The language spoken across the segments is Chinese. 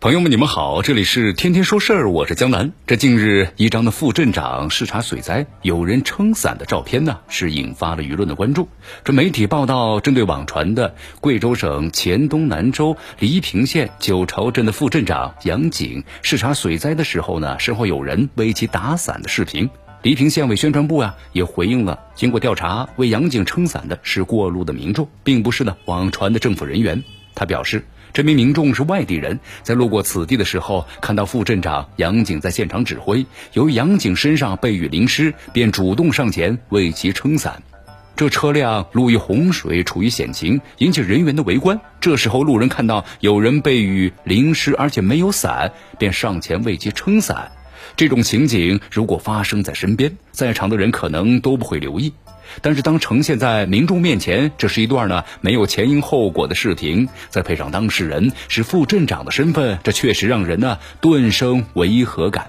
朋友们，你们好，这里是天天说事儿，我是江南。这近日一张的副镇长视察水灾，有人撑伞的照片呢，是引发了舆论的关注。这媒体报道，针对网传的贵州省黔东南州黎平县九朝镇的副镇长杨景视察水灾的时候呢，身后有人为其打伞的视频。黎平县委宣传部呀也回应了，经过调查，为杨景撑伞的是过路的民众，并不是呢网传的政府人员。他表示。这名民众是外地人，在路过此地的时候，看到副镇长杨景在现场指挥。由于杨景身上被雨淋湿，便主动上前为其撑伞。这车辆路遇洪水，处于险情，引起人员的围观。这时候，路人看到有人被雨淋湿，而且没有伞，便上前为其撑伞。这种情景如果发生在身边，在场的人可能都不会留意。但是当呈现在民众面前，这是一段呢没有前因后果的视频，再配上当事人是副镇长的身份，这确实让人呢顿生违和感。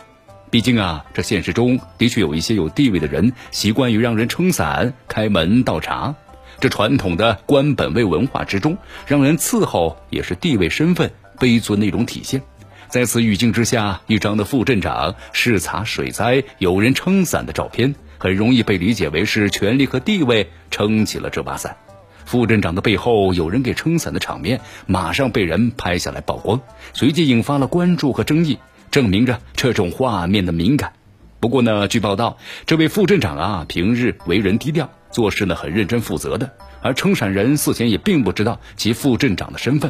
毕竟啊，这现实中的确有一些有地位的人习惯于让人撑伞、开门倒茶，这传统的官本位文化之中，让人伺候也是地位身份卑尊的一种体现。在此语境之下，一张的副镇长视察水灾，有人撑伞的照片。很容易被理解为是权力和地位撑起了这把伞，副镇长的背后有人给撑伞的场面，马上被人拍下来曝光，随即引发了关注和争议，证明着这种画面的敏感。不过呢，据报道，这位副镇长啊，平日为人低调，做事呢很认真负责的，而撑伞人事前也并不知道其副镇长的身份。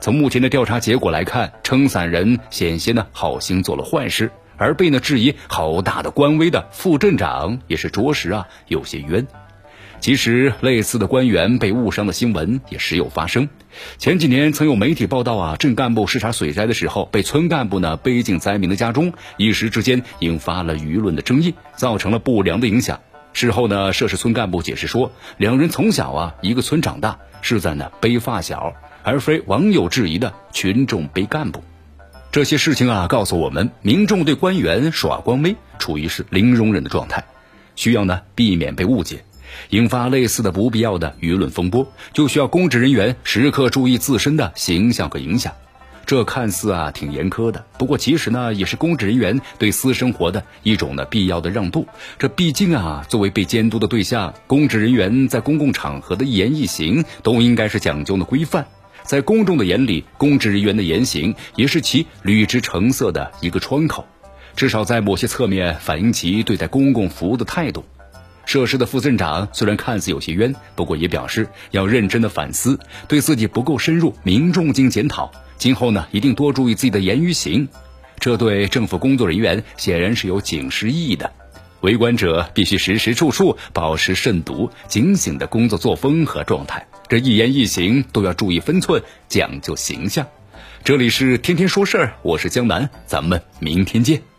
从目前的调查结果来看，撑伞人险些呢好心做了坏事。而被呢质疑好大的官威的副镇长也是着实啊有些冤。其实类似的官员被误伤的新闻也时有发生。前几年曾有媒体报道啊，镇干部视察水灾的时候，被村干部呢背进灾民的家中，一时之间引发了舆论的争议，造成了不良的影响。事后呢，涉事村干部解释说，两人从小啊一个村长大，是在呢背发小，而非网友质疑的群众背干部。这些事情啊，告诉我们，民众对官员耍官威处于是零容忍的状态，需要呢避免被误解，引发类似的不必要的舆论风波，就需要公职人员时刻注意自身的形象和影响。这看似啊挺严苛的，不过其实呢也是公职人员对私生活的一种呢必要的让渡。这毕竟啊，作为被监督的对象，公职人员在公共场合的一言一行都应该是讲究的规范。在公众的眼里，公职人员的言行也是其履职成色的一个窗口，至少在某些侧面反映其对待公共服务的态度。涉事的副镇长虽然看似有些冤，不过也表示要认真的反思，对自己不够深入，民众经检讨。今后呢，一定多注意自己的言语行，这对政府工作人员显然是有警示意义的。为官者必须时时处处保持慎独、警醒的工作作风和状态，这一言一行都要注意分寸，讲究形象。这里是天天说事儿，我是江南，咱们明天见。